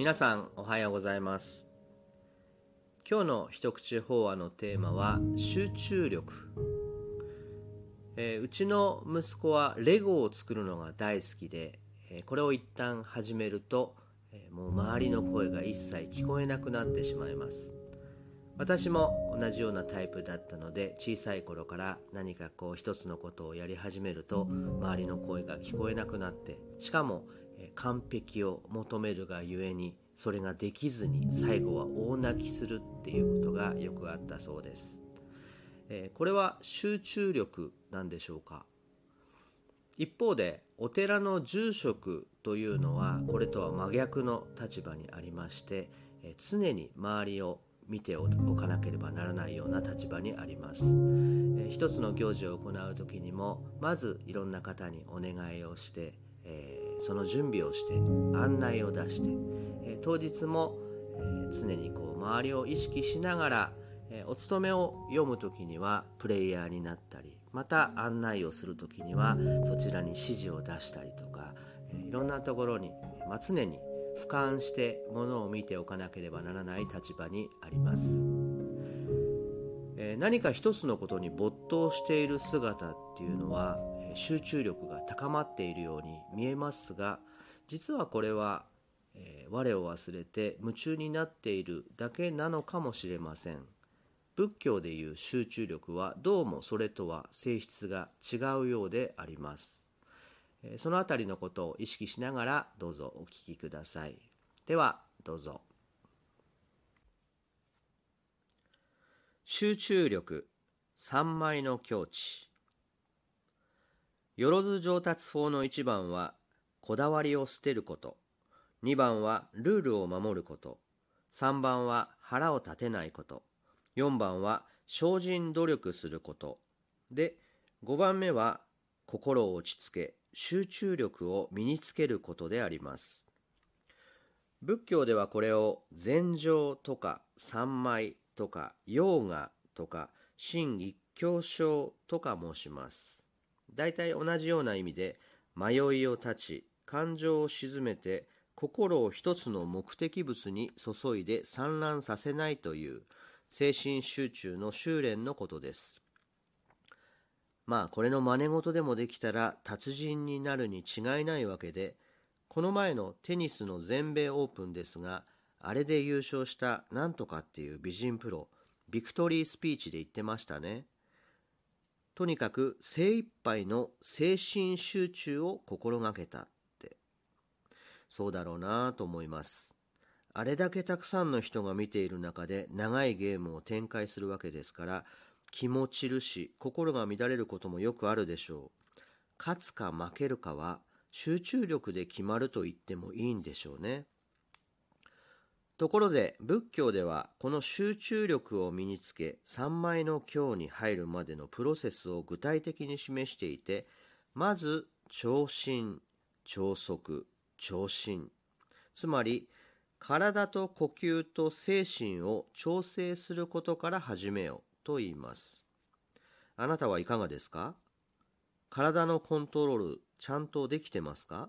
皆さんおはようございます。今日の一口法話のテーマは集中力、えー、うちの息子はレゴを作るのが大好きで、えー、これを一旦始めると、えー、もう周りの声が一切聞こえなくなってしまいます。私も同じようなタイプだったので小さい頃から何かこう一つのことをやり始めると周りの声が聞こえなくなってしかも完璧を求めるがゆえにそれができずに最後は大泣きするっていうことがよくあったそうです、えこれは集中力なんでしょうか？一方でお寺の住職というのはこれとは真逆の立場にありましてえ常に周りを見ておかなければならないような立場にあります、え一つの行事を行う時にもまずいろんな方にお願いをして、えー、その準備をして案内を出して、え、当日も、え、常にこう周りを意識しながら、えお勤めを読む時にはプレイヤーになったりまた案内をする時にはそちらに指示を出したりとか、えいろんなところに、ま、常に俯瞰してものを見ておかなければならない立場にあります、何か一つのことに没頭している姿っていうのは集中力が高まっているように見えますが実はこれは、え、我を忘れて夢中になっているだけなのかもしれません。仏教でいう集中力はどうもそれとは性質が違うようであります。そのあたりのことを意識しながらどうぞお聞きください。ではどうぞ。集中力三枚の境地よろず上達法の1番は、こだわりを捨てること。2番は、ルールを守ること。3番は、腹を立てないこと。4番は、精進努力すること。で、5番目は、心を落ち着け、集中力を身につけることであります。仏教ではこれを禅定とか三昧とかヨーガとか真一教章とか申します。大体同じような意味で迷いを断ち感情を鎮めて心を一つの目的物に注いで散乱させないという精神集中の修練のことですまあこれの真似事でもできたら達人になるに違いないわけでこの前のテニスの全米オープンですがあれで優勝したなんとかっていう美人プロビクトリースピーチで言ってましたね。とにかく精一杯の精神集中を心がけたって。そうだろうなと思います。あれだけたくさんの人が見ている中で長いゲームを展開するわけですから気持ちるし心が乱れることもよくあるでしょう。勝つか負けるかは集中力で決まると言ってもいいんでしょうね。ところで仏教ではこの集中力を身につけ三枚の経に入るまでのプロセスを具体的に示していてまず調心調息調心。つまり体と呼吸と精神を調整することから始めようと言います。あなたはいかがですか？体のコントロールちゃんとできてますか？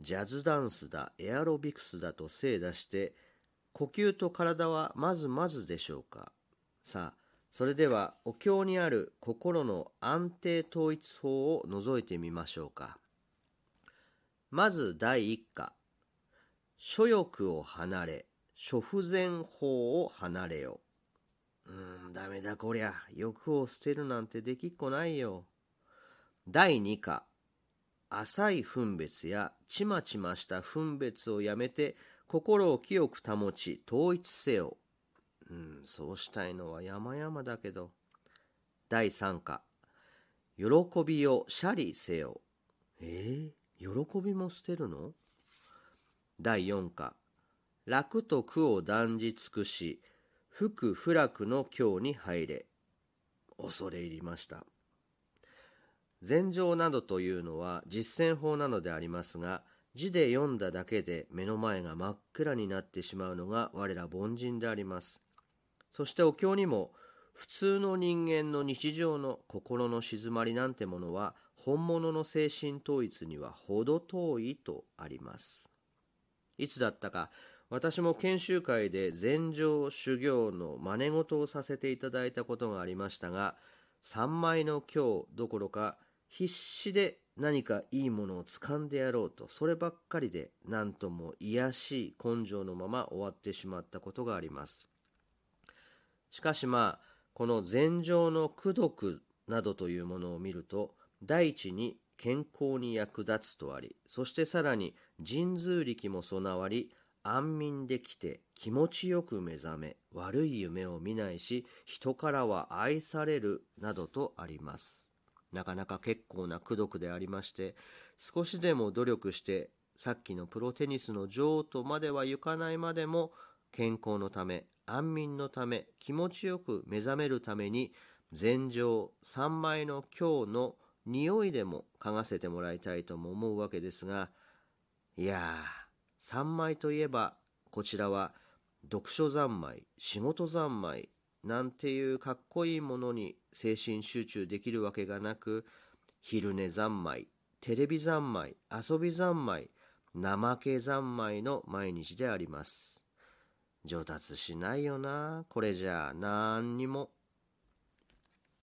ジャズダンスだ、エアロビクスだと精出して、呼吸と体はまずまずでしょうか。さあ、それではお経にある心の安定統一法を除いてみましょうか。まず第一課。諸欲を離れ、諸不全法を離れよ。うーん、ダメだこりゃ。欲を捨てるなんてできっこないよ。第二課。浅い分別やちまちました分別をやめて心を清く保ち統一せよ。うん、そうしたいのは山々だけど。第三課。喜びをシャリせよ。えー、喜びも捨てるの？第四課。楽と苦を断じ尽くし、福不楽の境に入れ。恐れ入りました。禅情などというのは実践法なのでありますが字で読んだだけで目の前が真っ暗になってしまうのが我ら凡人であります。そしてお経にも普通の人間の日常の心の静まりなんてものは本物の精神統一には程遠いとあります。いつだったか私も研修会で禅情修行の真似事をさせていただいたことがありましたが三枚の経どころか必死で何かいいものを掴んでやろうとそればっかりで何とも癒しい根性のまま終わってしまったことがあります。しかしまあこの禅情の功徳などというものを見ると第一に健康に役立つとありそしてさらに神通力も備わり安眠できて気持ちよく目覚め悪い夢を見ないし人からは愛されるなどとあります。なかなか結構な功徳でありまして少しでも努力してさっきのプロテニスの女王とまでは行かないまでも健康のため安眠のため気持ちよく目覚めるために禅情三枚の今日の匂いでも嗅がせてもらいたいとも思うわけですがいやー三枚といえばこちらは読書三昧仕事三昧なんていうかっこいいものに精神集中できるわけがなく昼寝三昧テレビ三昧遊び三昧怠け三昧の毎日であります。上達しないよな。これじゃあ何にも。